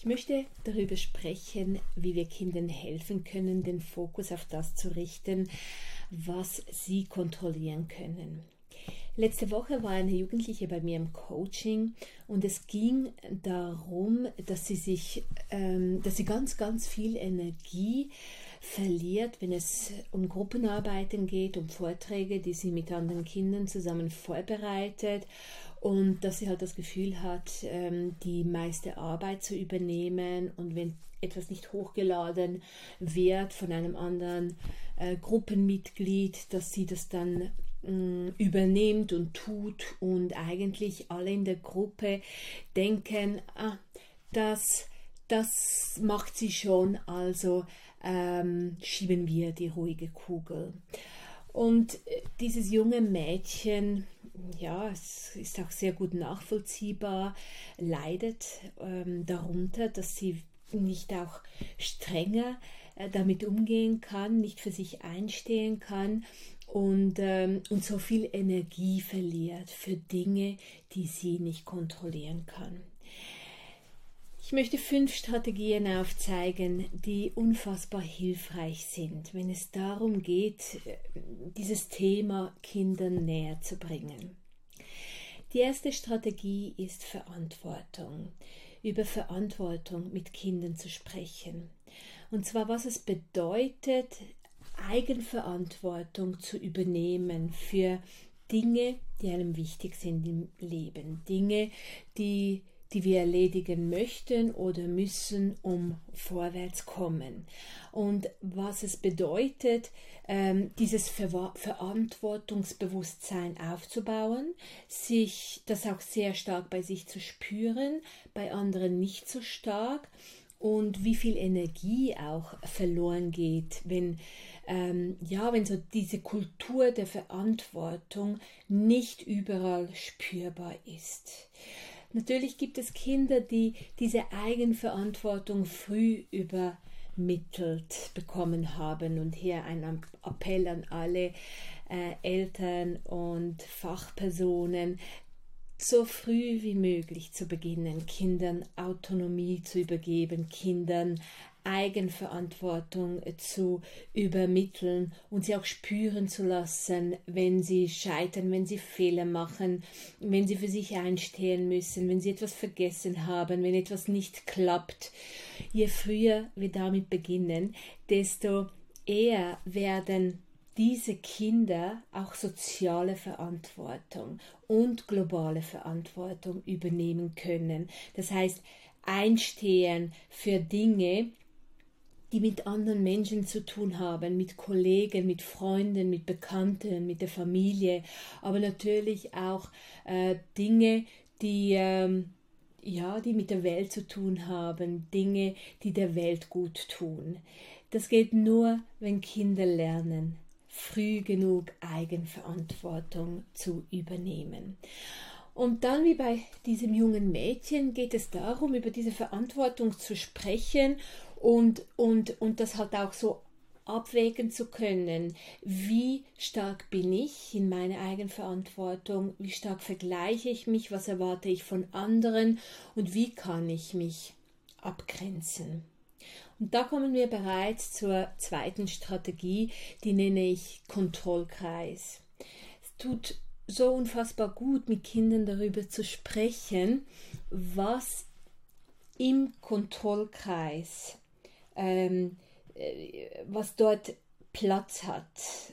Ich möchte darüber sprechen, wie wir Kindern helfen können, den Fokus auf das zu richten, was sie kontrollieren können. Letzte Woche war eine Jugendliche bei mir im Coaching und es ging darum, dass sie sich, ähm, dass sie ganz, ganz viel Energie verliert, wenn es um Gruppenarbeiten geht, um Vorträge, die sie mit anderen Kindern zusammen vorbereitet und dass sie halt das Gefühl hat, ähm, die meiste Arbeit zu übernehmen. Und wenn etwas nicht hochgeladen wird von einem anderen äh, Gruppenmitglied, dass sie das dann mm, übernimmt und tut. Und eigentlich alle in der Gruppe denken, ah, das, das macht sie schon, also ähm, schieben wir die ruhige Kugel. Und äh, dieses junge Mädchen, ja, es ist auch sehr gut nachvollziehbar, leidet ähm, darunter, dass sie nicht auch strenger äh, damit umgehen kann, nicht für sich einstehen kann und, ähm, und so viel Energie verliert für Dinge, die sie nicht kontrollieren kann. Ich möchte fünf Strategien aufzeigen, die unfassbar hilfreich sind, wenn es darum geht, dieses Thema Kindern näher zu bringen. Die erste Strategie ist Verantwortung. Über Verantwortung mit Kindern zu sprechen. Und zwar, was es bedeutet, Eigenverantwortung zu übernehmen für Dinge, die einem wichtig sind im Leben. Dinge, die die wir erledigen möchten oder müssen, um vorwärts kommen. Und was es bedeutet, ähm, dieses Ver Verantwortungsbewusstsein aufzubauen, sich das auch sehr stark bei sich zu spüren, bei anderen nicht so stark und wie viel Energie auch verloren geht, wenn ähm, ja, wenn so diese Kultur der Verantwortung nicht überall spürbar ist. Natürlich gibt es Kinder, die diese Eigenverantwortung früh übermittelt bekommen haben. Und hier ein Appell an alle äh, Eltern und Fachpersonen, so früh wie möglich zu beginnen, Kindern Autonomie zu übergeben, Kindern Eigenverantwortung zu übermitteln und sie auch spüren zu lassen, wenn sie scheitern, wenn sie Fehler machen, wenn sie für sich einstehen müssen, wenn sie etwas vergessen haben, wenn etwas nicht klappt. Je früher wir damit beginnen, desto eher werden diese Kinder auch soziale Verantwortung und globale Verantwortung übernehmen können. Das heißt, einstehen für Dinge, die mit anderen Menschen zu tun haben, mit Kollegen, mit Freunden, mit Bekannten, mit der Familie, aber natürlich auch äh, Dinge, die ähm, ja, die mit der Welt zu tun haben, Dinge, die der Welt gut tun. Das geht nur, wenn Kinder lernen, früh genug Eigenverantwortung zu übernehmen. Und dann, wie bei diesem jungen Mädchen, geht es darum, über diese Verantwortung zu sprechen und, und, und das halt auch so abwägen zu können, wie stark bin ich in meiner Eigenverantwortung, wie stark vergleiche ich mich, was erwarte ich von anderen und wie kann ich mich abgrenzen. Und da kommen wir bereits zur zweiten Strategie, die nenne ich Kontrollkreis. Es tut so unfassbar gut, mit Kindern darüber zu sprechen, was im Kontrollkreis ähm, äh, was dort Platz hat.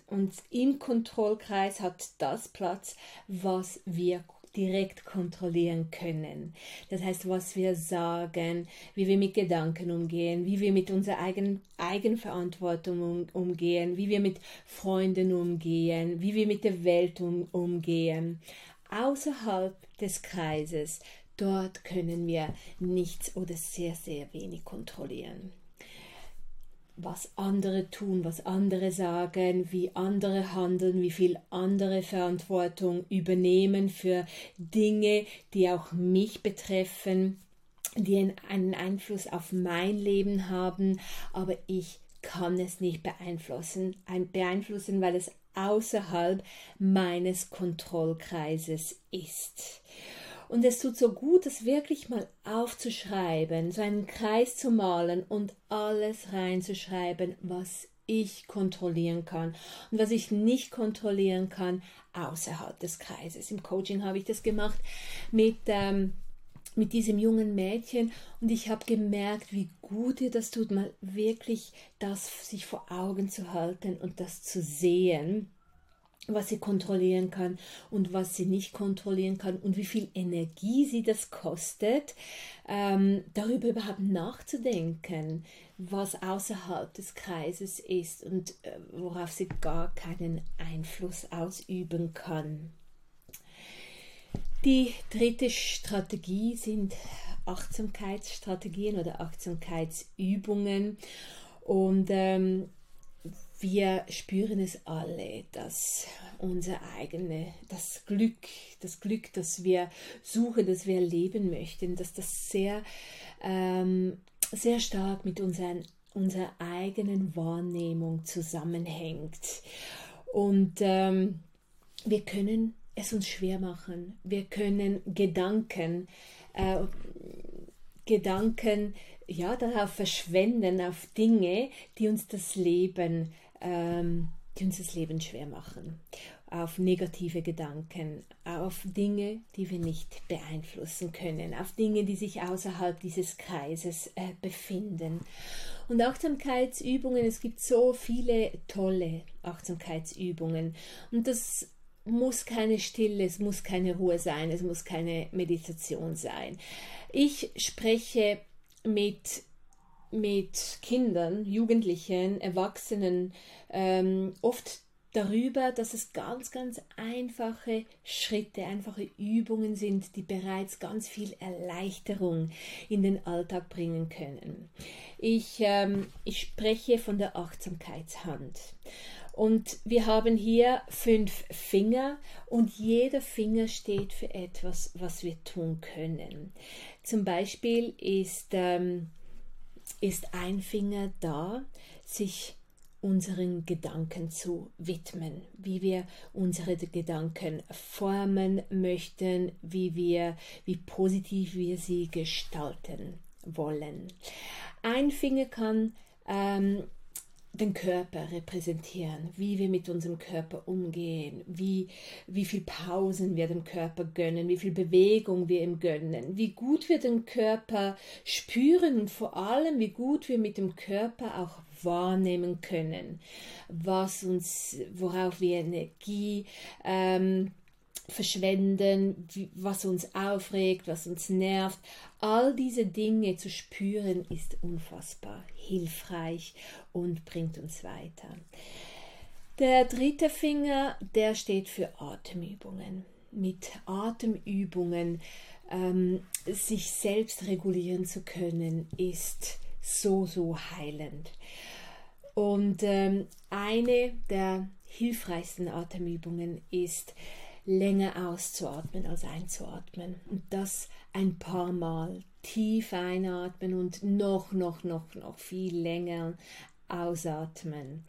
Und im Kontrollkreis hat das Platz, was wir direkt kontrollieren können. Das heißt, was wir sagen, wie wir mit Gedanken umgehen, wie wir mit unserer eigenen Eigenverantwortung um, umgehen, wie wir mit Freunden umgehen, wie wir mit der Welt um, umgehen. Außerhalb des Kreises, dort können wir nichts oder sehr, sehr wenig kontrollieren was andere tun, was andere sagen, wie andere handeln, wie viel andere Verantwortung übernehmen für Dinge, die auch mich betreffen, die einen Einfluss auf mein Leben haben, aber ich kann es nicht beeinflussen, beeinflussen, weil es außerhalb meines Kontrollkreises ist. Und es tut so gut, das wirklich mal aufzuschreiben, so einen Kreis zu malen und alles reinzuschreiben, was ich kontrollieren kann und was ich nicht kontrollieren kann außerhalb des Kreises. Im Coaching habe ich das gemacht mit, ähm, mit diesem jungen Mädchen und ich habe gemerkt, wie gut ihr das tut, mal wirklich das sich vor Augen zu halten und das zu sehen was sie kontrollieren kann und was sie nicht kontrollieren kann und wie viel Energie sie das kostet, ähm, darüber überhaupt nachzudenken, was außerhalb des Kreises ist und äh, worauf sie gar keinen Einfluss ausüben kann. Die dritte Strategie sind Achtsamkeitsstrategien oder Achtsamkeitsübungen und ähm, wir spüren es alle, dass unser eigene, das Glück, das Glück, das wir suchen, das wir leben möchten, dass das sehr, ähm, sehr stark mit unseren, unserer eigenen Wahrnehmung zusammenhängt. Und ähm, wir können es uns schwer machen. Wir können Gedanken, äh, Gedanken ja, darauf verschwenden, auf Dinge, die uns das Leben ähm, die uns das Leben schwer machen, auf negative Gedanken, auf Dinge, die wir nicht beeinflussen können, auf Dinge, die sich außerhalb dieses Kreises äh, befinden. Und Achtsamkeitsübungen, es gibt so viele tolle Achtsamkeitsübungen und das muss keine Stille, es muss keine Ruhe sein, es muss keine Meditation sein. Ich spreche mit mit Kindern, Jugendlichen, Erwachsenen ähm, oft darüber, dass es ganz, ganz einfache Schritte, einfache Übungen sind, die bereits ganz viel Erleichterung in den Alltag bringen können. Ich, ähm, ich spreche von der Achtsamkeitshand. Und wir haben hier fünf Finger und jeder Finger steht für etwas, was wir tun können. Zum Beispiel ist ähm, ist ein Finger da, sich unseren Gedanken zu widmen, wie wir unsere Gedanken formen möchten, wie wir, wie positiv wir sie gestalten wollen. Ein Finger kann ähm, den Körper repräsentieren, wie wir mit unserem Körper umgehen, wie, wie viel Pausen wir dem Körper gönnen, wie viel Bewegung wir ihm gönnen, wie gut wir den Körper spüren und vor allem, wie gut wir mit dem Körper auch wahrnehmen können, was uns, worauf wir Energie ähm, verschwenden, was uns aufregt, was uns nervt. All diese Dinge zu spüren ist unfassbar hilfreich und bringt uns weiter. Der dritte Finger, der steht für Atemübungen. Mit Atemübungen ähm, sich selbst regulieren zu können, ist so, so heilend. Und ähm, eine der hilfreichsten Atemübungen ist, länger auszuatmen als einzuatmen. Und das ein paar Mal tief einatmen und noch, noch, noch, noch viel länger ausatmen.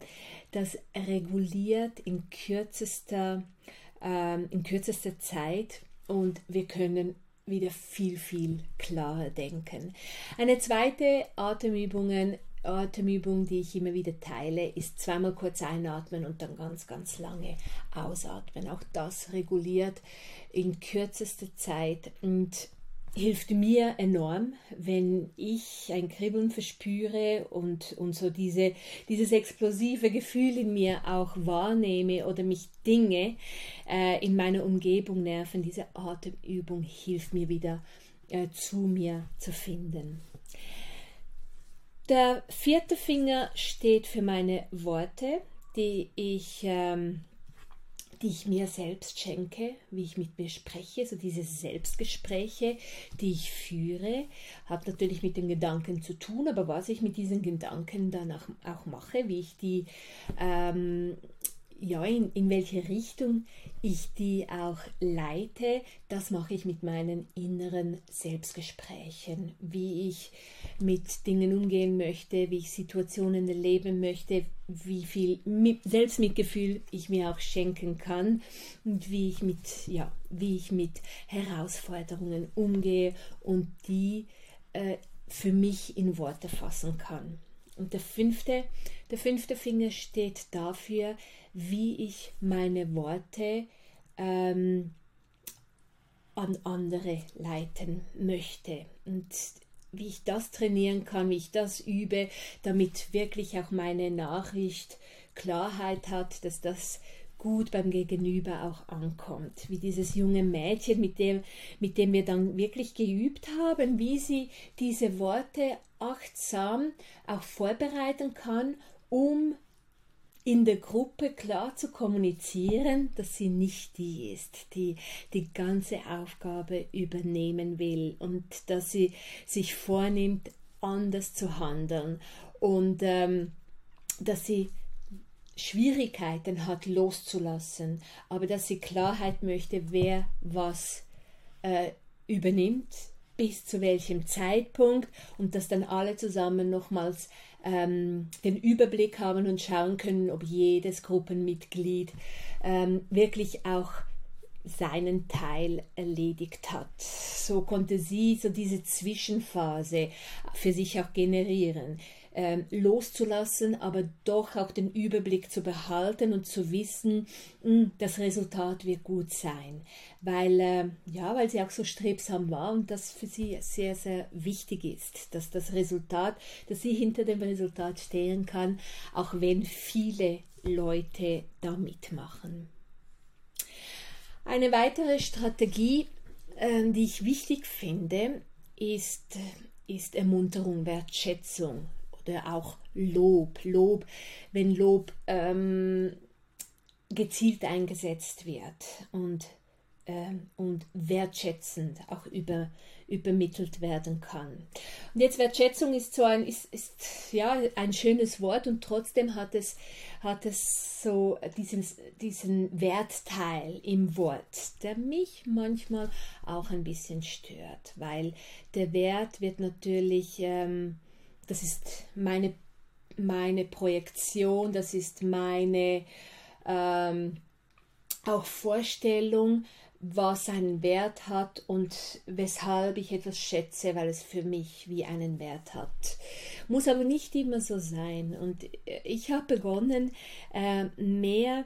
Das reguliert in kürzester, ähm, in kürzester Zeit und wir können wieder viel, viel klarer denken. Eine zweite Atemübung Atemübung, die ich immer wieder teile, ist zweimal kurz einatmen und dann ganz, ganz lange ausatmen. Auch das reguliert in kürzester Zeit und hilft mir enorm, wenn ich ein Kribbeln verspüre und, und so diese, dieses explosive Gefühl in mir auch wahrnehme oder mich Dinge äh, in meiner Umgebung nerven. Diese Atemübung hilft mir wieder äh, zu mir zu finden. Der vierte Finger steht für meine Worte, die ich, ähm, die ich mir selbst schenke, wie ich mit mir spreche, so diese Selbstgespräche, die ich führe, hat natürlich mit den Gedanken zu tun, aber was ich mit diesen Gedanken dann auch, auch mache, wie ich die ähm, ja, in, in welche Richtung ich die auch leite, das mache ich mit meinen inneren Selbstgesprächen, wie ich mit Dingen umgehen möchte, wie ich Situationen erleben möchte, wie viel Selbstmitgefühl ich mir auch schenken kann und wie ich mit, ja, wie ich mit Herausforderungen umgehe und die äh, für mich in Worte fassen kann. Und der fünfte, der fünfte Finger steht dafür, wie ich meine Worte ähm, an andere leiten möchte. Und wie ich das trainieren kann, wie ich das übe, damit wirklich auch meine Nachricht Klarheit hat, dass das gut beim Gegenüber auch ankommt. Wie dieses junge Mädchen, mit dem, mit dem wir dann wirklich geübt haben, wie sie diese Worte achtsam auch vorbereiten kann, um in der Gruppe klar zu kommunizieren, dass sie nicht die ist, die die ganze Aufgabe übernehmen will und dass sie sich vornimmt, anders zu handeln und ähm, dass sie Schwierigkeiten hat loszulassen, aber dass sie Klarheit möchte, wer was äh, übernimmt, bis zu welchem Zeitpunkt und dass dann alle zusammen nochmals ähm, den Überblick haben und schauen können, ob jedes Gruppenmitglied ähm, wirklich auch seinen Teil erledigt hat. So konnte sie so diese Zwischenphase für sich auch generieren ähm, loszulassen, aber doch auch den Überblick zu behalten und zu wissen, mh, hm, das Resultat wird gut sein, weil äh, ja, weil sie auch so strebsam war und das für sie sehr sehr wichtig ist, dass das Resultat, dass sie hinter dem Resultat stehen kann, auch wenn viele Leute da mitmachen. Eine weitere Strategie, äh, die ich wichtig finde, ist, ist Ermunterung, Wertschätzung oder auch Lob. Lob, wenn Lob ähm, gezielt eingesetzt wird und, äh, und wertschätzend auch über, übermittelt werden kann. Und jetzt Wertschätzung ist so ein, ist, ist, ja, ein schönes Wort und trotzdem hat es, hat es so diesen, diesen Wertteil im Wort, der mich manchmal auch ein bisschen stört, weil der Wert wird natürlich ähm, das ist meine, meine Projektion, das ist meine ähm, auch Vorstellung, was einen Wert hat und weshalb ich etwas schätze, weil es für mich wie einen Wert hat. Muss aber nicht immer so sein. Und ich habe begonnen, äh, mehr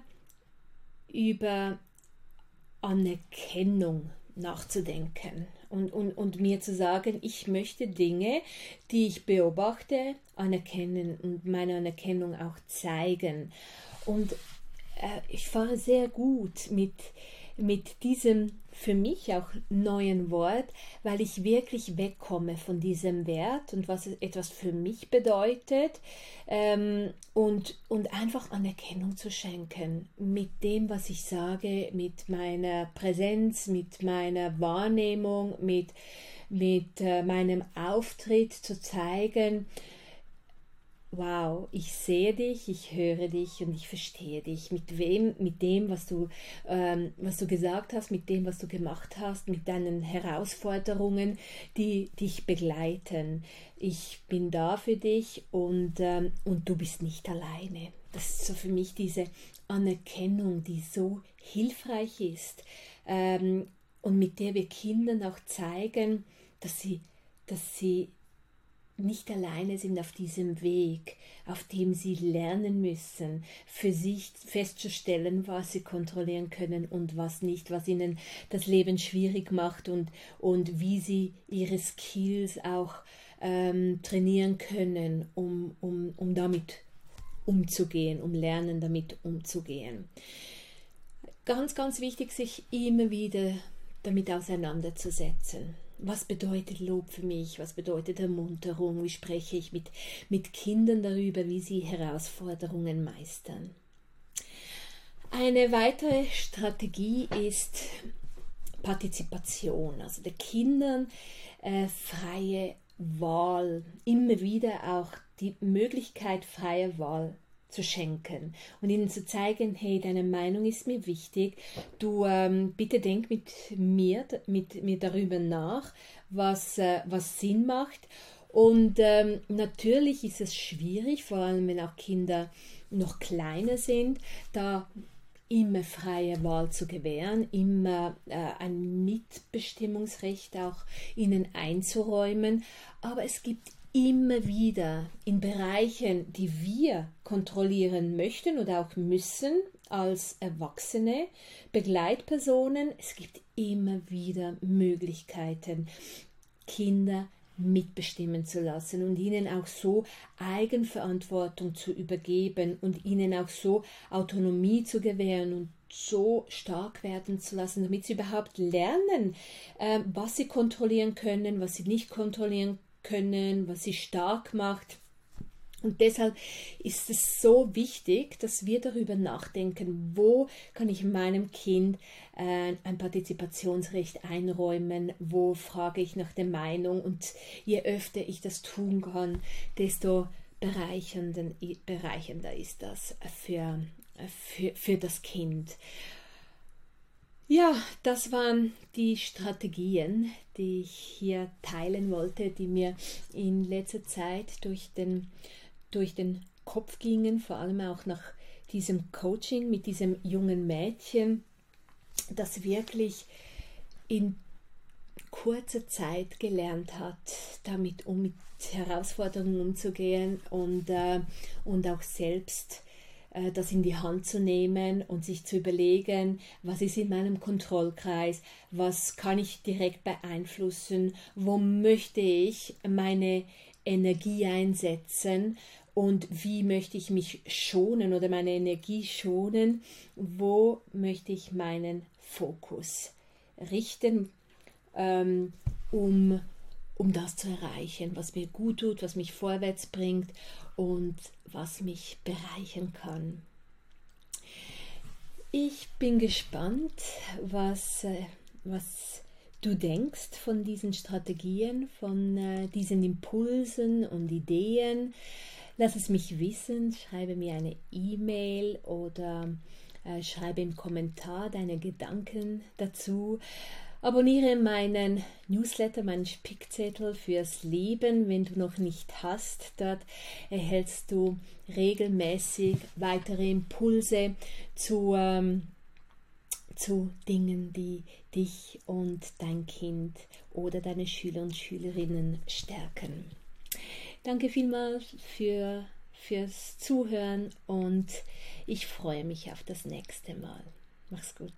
über Anerkennung nachzudenken und, und, und mir zu sagen, ich möchte Dinge, die ich beobachte, anerkennen und meine Anerkennung auch zeigen. Und äh, ich fahre sehr gut mit, mit diesem für mich auch neuen Wort, weil ich wirklich wegkomme von diesem Wert und was etwas für mich bedeutet ähm, und, und einfach Anerkennung zu schenken mit dem, was ich sage, mit meiner Präsenz, mit meiner Wahrnehmung, mit, mit äh, meinem Auftritt zu zeigen, wow, ich sehe dich, ich höre dich und ich verstehe dich. Mit wem, mit dem, was du, ähm, was du gesagt hast, mit dem, was du gemacht hast, mit deinen Herausforderungen, die dich begleiten. Ich bin da für dich und, ähm, und du bist nicht alleine. Das ist so für mich diese Anerkennung, die so hilfreich ist ähm, und mit der wir Kindern auch zeigen, dass sie, dass sie nicht alleine sind auf diesem Weg, auf dem sie lernen müssen, für sich festzustellen, was sie kontrollieren können und was nicht, was ihnen das Leben schwierig macht und, und wie sie ihre Skills auch ähm, trainieren können, um, um, um damit umzugehen, um lernen damit umzugehen. Ganz, ganz wichtig, sich immer wieder damit auseinanderzusetzen was bedeutet Lob für mich, was bedeutet Ermunterung, wie spreche ich mit, mit Kindern darüber, wie sie Herausforderungen meistern. Eine weitere Strategie ist Partizipation, also der Kindern äh, freie Wahl, immer wieder auch die Möglichkeit freier Wahl zu schenken und ihnen zu zeigen, hey, deine Meinung ist mir wichtig. Du ähm, bitte denk mit mir, mit mir darüber nach, was, äh, was Sinn macht. Und ähm, natürlich ist es schwierig, vor allem wenn auch Kinder noch kleiner sind, da immer freie Wahl zu gewähren, immer äh, ein Mitbestimmungsrecht auch ihnen einzuräumen. Aber es gibt immer wieder in Bereichen, die wir kontrollieren möchten oder auch müssen als Erwachsene, Begleitpersonen, es gibt immer wieder Möglichkeiten, Kinder mitbestimmen zu lassen und ihnen auch so Eigenverantwortung zu übergeben und ihnen auch so Autonomie zu gewähren und so stark werden zu lassen, damit sie überhaupt lernen, äh, was sie kontrollieren können, was sie nicht kontrollieren können, was sie stark macht. Und deshalb ist es so wichtig, dass wir darüber nachdenken, wo kann ich meinem Kind äh, ein Partizipationsrecht einräumen, wo frage ich nach der Meinung und je öfter ich das tun kann, desto bereichernder ist das für, für, für das Kind. Ja, das waren die Strategien, die ich hier teilen wollte, die mir in letzter Zeit durch den, durch den Kopf gingen, vor allem auch nach diesem Coaching mit diesem jungen Mädchen, das wirklich in kurzer Zeit gelernt hat, damit um mit Herausforderungen umzugehen und, äh, und auch selbst das in die Hand zu nehmen und sich zu überlegen, was ist in meinem Kontrollkreis, was kann ich direkt beeinflussen, wo möchte ich meine Energie einsetzen und wie möchte ich mich schonen oder meine Energie schonen, wo möchte ich meinen Fokus richten, ähm, um um das zu erreichen, was mir gut tut, was mich vorwärts bringt und was mich bereichern kann. Ich bin gespannt, was, äh, was du denkst von diesen Strategien, von äh, diesen Impulsen und Ideen. Lass es mich wissen, schreibe mir eine E-Mail oder äh, schreibe im Kommentar deine Gedanken dazu. Abonniere meinen Newsletter, meinen Spickzettel fürs Leben, wenn du noch nicht hast. Dort erhältst du regelmäßig weitere Impulse zu, ähm, zu Dingen, die dich und dein Kind oder deine Schüler und Schülerinnen stärken. Danke vielmals für, fürs Zuhören und ich freue mich auf das nächste Mal. Mach's gut.